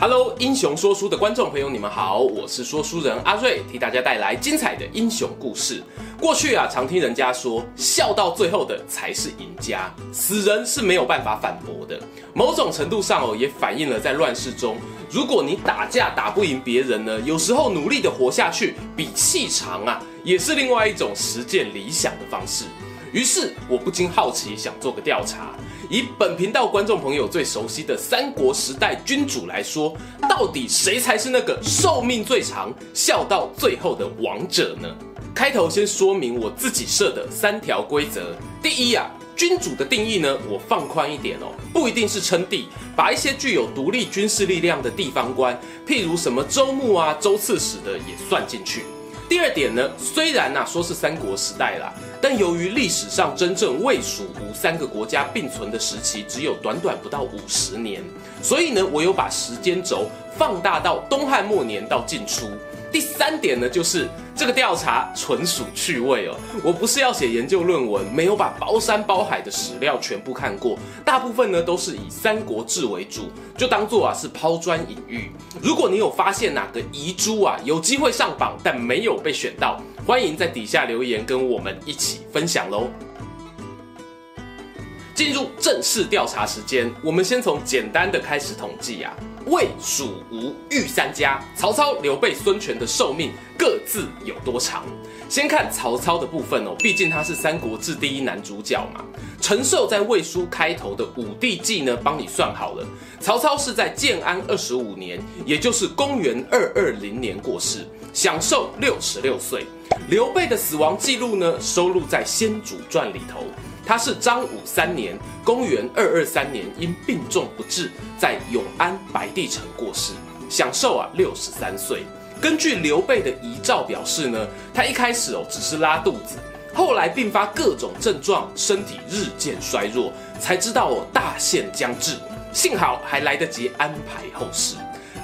Hello，英雄说书的观众朋友，你们好，我是说书人阿瑞，替大家带来精彩的英雄故事。过去啊，常听人家说，笑到最后的才是赢家，死人是没有办法反驳的。某种程度上哦，也反映了在乱世中，如果你打架打不赢别人呢，有时候努力的活下去，比气长啊，也是另外一种实践理想的方式。于是，我不禁好奇，想做个调查。以本频道观众朋友最熟悉的三国时代君主来说，到底谁才是那个寿命最长、笑到最后的王者呢？开头先说明我自己设的三条规则。第一啊，君主的定义呢，我放宽一点哦，不一定是称帝，把一些具有独立军事力量的地方官，譬如什么州牧啊、州刺史的也算进去。第二点呢，虽然呐说是三国时代啦，但由于历史上真正魏、蜀、吴三个国家并存的时期只有短短不到五十年，所以呢，我有把时间轴放大到东汉末年到晋初。第三点呢，就是这个调查纯属趣味哦，我不是要写研究论文，没有把包山包海的史料全部看过，大部分呢都是以《三国志》为主，就当做啊是抛砖引玉。如果你有发现哪个遗珠啊有机会上榜，但没有被选到，欢迎在底下留言跟我们一起分享喽。进入正式调查时间，我们先从简单的开始统计啊。魏、蜀、吴、豫三家，曹操、刘备、孙权的寿命各自有多长？先看曹操的部分哦，毕竟他是《三国志》第一男主角嘛。陈寿在《魏书》开头的武帝纪呢，帮你算好了，曹操是在建安二十五年，也就是公元二二零年过世，享寿六十六岁。刘备的死亡记录呢，收录在《先主传》里头。他是张武三年，公元二二三年，因病重不治，在永安白帝城过世，享寿啊六十三岁。根据刘备的遗诏表示呢，他一开始哦只是拉肚子，后来并发各种症状，身体日渐衰弱，才知道哦大限将至，幸好还来得及安排后事。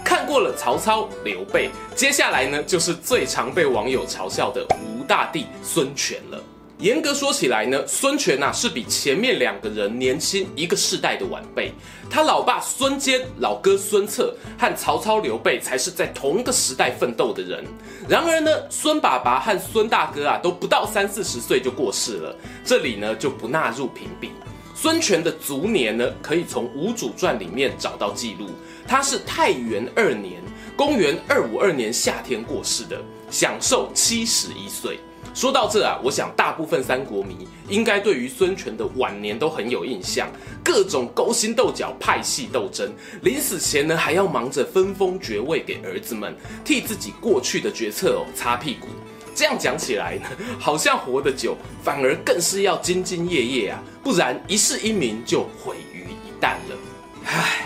看过了曹操、刘备，接下来呢就是最常被网友嘲笑的吴大帝孙权了。严格说起来呢，孙权呐、啊、是比前面两个人年轻一个世代的晚辈。他老爸孙坚、老哥孙策和曹操、刘备才是在同个时代奋斗的人。然而呢，孙爸爸和孙大哥啊都不到三四十岁就过世了，这里呢就不纳入评比。孙权的卒年呢，可以从《吴主传》里面找到记录，他是太元二年，公元二五二年夏天过世的，享寿七十一岁。说到这啊，我想大部分三国迷应该对于孙权的晚年都很有印象，各种勾心斗角、派系斗争，临死前呢还要忙着分封爵位给儿子们，替自己过去的决策哦擦屁股。这样讲起来呢，好像活得久，反而更是要兢兢业业啊，不然一世英名就毁于一旦了。唉。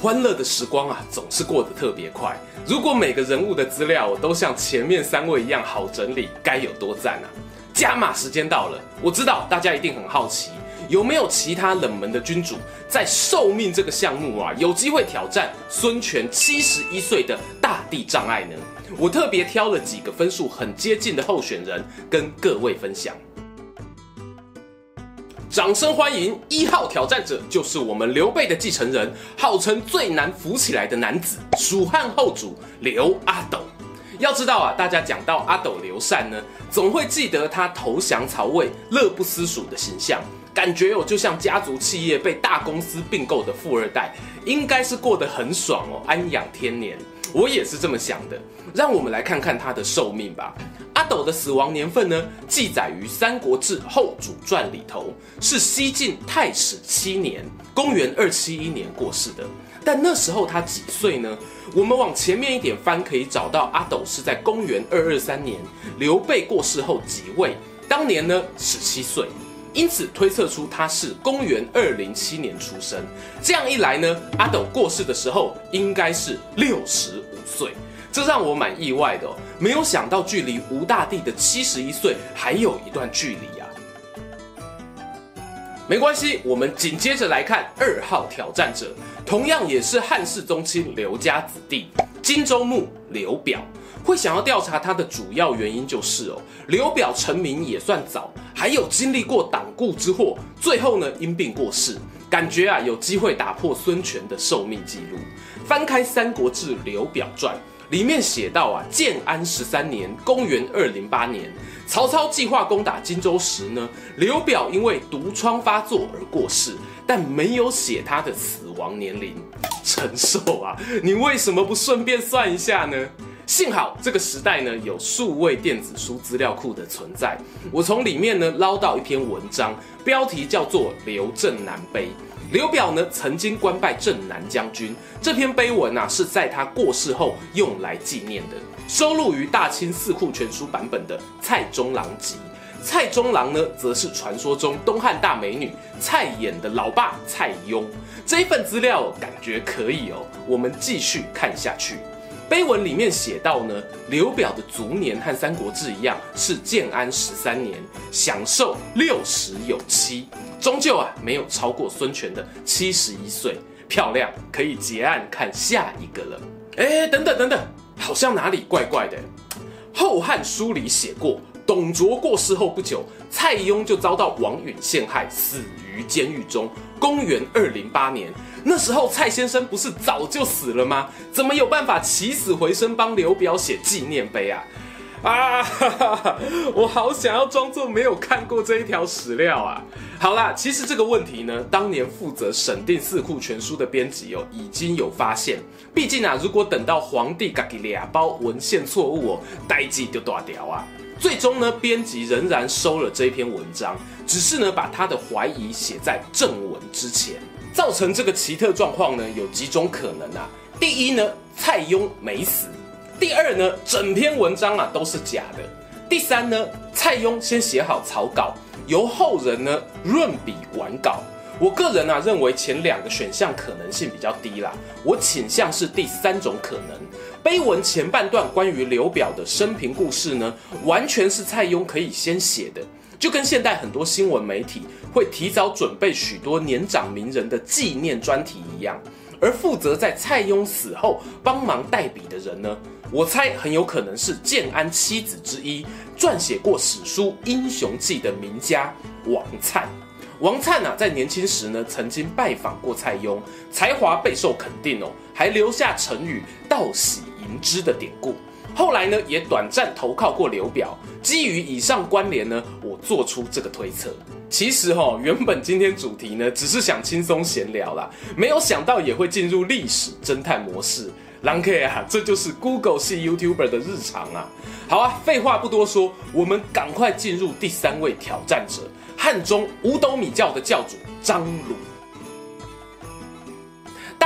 欢乐的时光啊，总是过得特别快。如果每个人物的资料都像前面三位一样好整理，该有多赞啊！加码时间到了，我知道大家一定很好奇，有没有其他冷门的君主在寿命这个项目啊，有机会挑战孙权七十一岁的大地障碍呢？我特别挑了几个分数很接近的候选人，跟各位分享。掌声欢迎一号挑战者，就是我们刘备的继承人，号称最难扶起来的男子——蜀汉后主刘阿斗。要知道啊，大家讲到阿斗刘禅呢，总会记得他投降曹魏、乐不思蜀的形象，感觉哦，就像家族企业被大公司并购的富二代，应该是过得很爽哦，安养天年。我也是这么想的。让我们来看看他的寿命吧。阿斗的死亡年份呢，记载于《三国志后主传》里头，是西晋太史七年，公元二七一年过世的。但那时候他几岁呢？我们往前面一点翻，可以找到阿斗是在公元二二三年，刘备过世后即位，当年呢十七岁，因此推测出他是公元二零七年出生。这样一来呢，阿斗过世的时候应该是六十五岁。这让我蛮意外的哦，没有想到距离吴大帝的七十一岁还有一段距离啊。没关系，我们紧接着来看二号挑战者，同样也是汉室宗亲刘家子弟，荆州牧刘表。会想要调查他的主要原因就是哦，刘表成名也算早，还有经历过党锢之祸，最后呢因病过世，感觉啊有机会打破孙权的寿命记录。翻开《三国志·刘表传》，里面写到啊，建安十三年（公元二零八年），曹操计划攻打荆州时呢，刘表因为毒疮发作而过世，但没有写他的死亡年龄。陈寿啊，你为什么不顺便算一下呢？幸好这个时代呢有数位电子书资料库的存在，我从里面呢捞到一篇文章，标题叫做《刘正南碑》。刘表呢曾经官拜镇南将军，这篇碑文啊是在他过世后用来纪念的，收录于大清四库全书版本的《蔡中郎集》。蔡中郎呢则是传说中东汉大美女蔡琰的老爸蔡邕。这一份资料感觉可以哦，我们继续看下去。碑文里面写到呢，刘表的卒年和《三国志》一样，是建安十三年，享寿六十有七，终究啊没有超过孙权的七十一岁。漂亮，可以结案看下一个了。哎，等等等等，好像哪里怪怪的。《后汉书》里写过，董卓过世后不久，蔡邕就遭到王允陷害，死于监狱中。公元二零八年。那时候蔡先生不是早就死了吗？怎么有办法起死回生帮刘表写纪念碑啊？啊哈哈，我好想要装作没有看过这一条史料啊！好啦，其实这个问题呢，当年负责审定四库全书的编辑哦，已经有发现。毕竟啊，如果等到皇帝自己俩包文献错误哦，代志就大掉啊。最终呢，编辑仍然收了这篇文章，只是呢，把他的怀疑写在正文之前。造成这个奇特状况呢，有几种可能啊。第一呢，蔡邕没死；第二呢，整篇文章啊都是假的；第三呢，蔡邕先写好草稿，由后人呢润笔完稿。我个人啊认为前两个选项可能性比较低啦，我倾向是第三种可能。碑文前半段关于刘表的生平故事呢，完全是蔡邕可以先写的。就跟现代很多新闻媒体会提早准备许多年长名人的纪念专题一样，而负责在蔡邕死后帮忙代笔的人呢，我猜很有可能是建安七子之一，撰写过史书《英雄记》的名家王粲。王粲啊，在年轻时呢，曾经拜访过蔡邕，才华备受肯定哦，还留下成语“道喜迎之”的典故。后来呢，也短暂投靠过刘表。基于以上关联呢，我做出这个推测。其实哈、哦，原本今天主题呢，只是想轻松闲聊啦，没有想到也会进入历史侦探模式。狼 K 啊，这就是 Google 系 YouTuber 的日常啊。好啊，废话不多说，我们赶快进入第三位挑战者——汉中五斗米教的教主张鲁。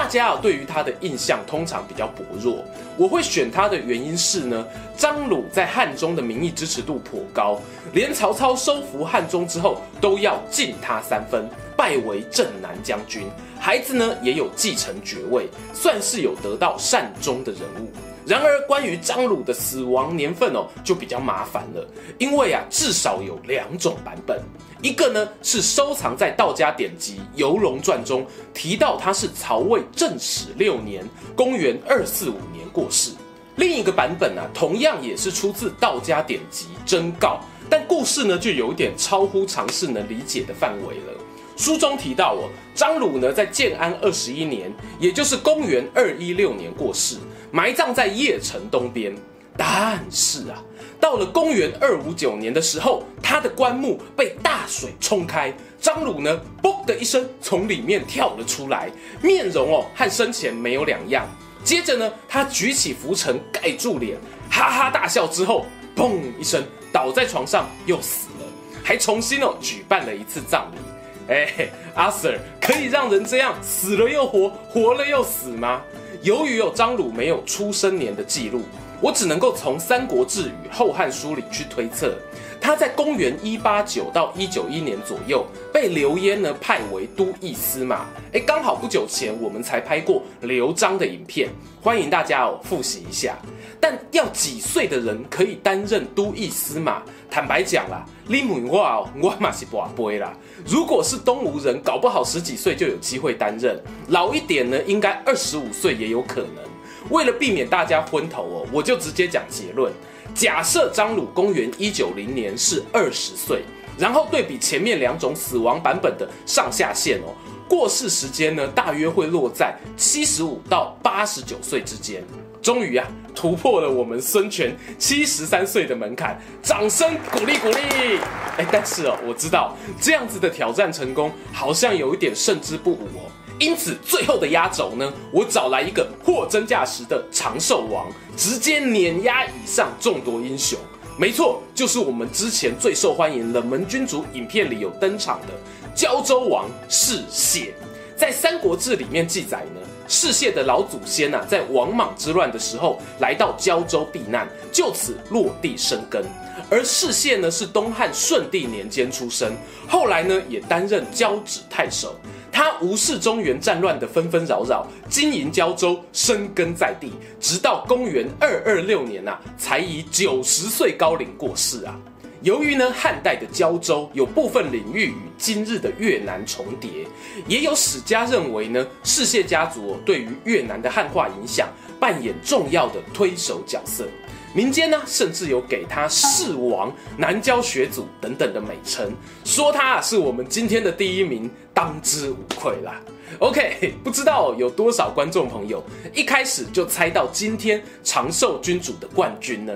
大家啊，对于他的印象通常比较薄弱。我会选他的原因是呢，张鲁在汉中的民意支持度颇高，连曹操收服汉中之后都要敬他三分，拜为镇南将军。孩子呢也有继承爵位，算是有得到善终的人物。然而，关于张鲁的死亡年份哦，就比较麻烦了，因为啊，至少有两种版本。一个呢是收藏在道家典籍《游龙传》中，提到他是曹魏正始六年（公元二四五年）过世；另一个版本呢、啊，同样也是出自道家典籍《真誥》，但故事呢就有点超乎常识能理解的范围了。书中提到哦，张鲁呢在建安二十一年，也就是公元二一六年过世。埋葬在邺城东边，但是啊，到了公元二五九年的时候，他的棺木被大水冲开，张鲁呢，嘣的一声从里面跳了出来，面容哦和生前没有两样。接着呢，他举起浮尘盖住脸，哈哈大笑之后，嘣一声倒在床上又死了，还重新哦举办了一次葬礼。哎，阿 Sir 可以让人这样死了又活，活了又死吗？由于有张鲁没有出生年的记录，我只能够从《三国志》与《后汉书》里去推测。他在公元一八九到一九一年左右被刘焉呢派为都尉司马，哎，刚好不久前我们才拍过刘璋的影片，欢迎大家哦复习一下。但要几岁的人可以担任都尉司马？坦白讲啦，你问我哦，我嘛是跋杯啦。如果是东吴人，搞不好十几岁就有机会担任；老一点呢，应该二十五岁也有可能。为了避免大家昏头哦，我就直接讲结论。假设张鲁公元一九零年是二十岁，然后对比前面两种死亡版本的上下限哦，过世时间呢大约会落在七十五到八十九岁之间。终于啊，突破了我们孙权七十三岁的门槛，掌声鼓励鼓励！哎，但是哦，我知道这样子的挑战成功好像有一点胜之不武哦。因此，最后的压轴呢，我找来一个货真价实的长寿王，直接碾压以上众多英雄。没错，就是我们之前最受欢迎冷门君主影片里有登场的胶州王士燮。在《三国志》里面记载呢，世燮的老祖先呐、啊，在王莽之乱的时候来到交州避难，就此落地生根。而世燮呢，是东汉顺帝年间出生，后来呢，也担任交趾太守。他无视中原战乱的纷纷扰扰，经营交州，生根在地，直到公元二二六年啊，才以九十岁高龄过世啊。由于呢，汉代的交州有部分领域与今日的越南重叠，也有史家认为呢，士燮家族对于越南的汉化影响扮演重要的推手角色。民间呢，甚至有给他世王、南郊学祖等等的美称，说他是我们今天的第一名，当之无愧啦。OK，不知道有多少观众朋友一开始就猜到今天长寿君主的冠军呢？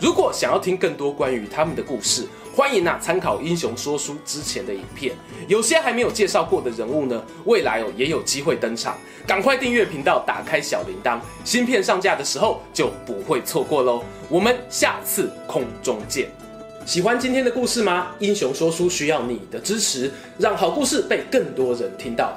如果想要听更多关于他们的故事，欢迎啊参考英雄说书之前的影片，有些还没有介绍过的人物呢，未来哦也有机会登场。赶快订阅频道，打开小铃铛，新片上架的时候就不会错过喽。我们下次空中见。喜欢今天的故事吗？英雄说书需要你的支持，让好故事被更多人听到。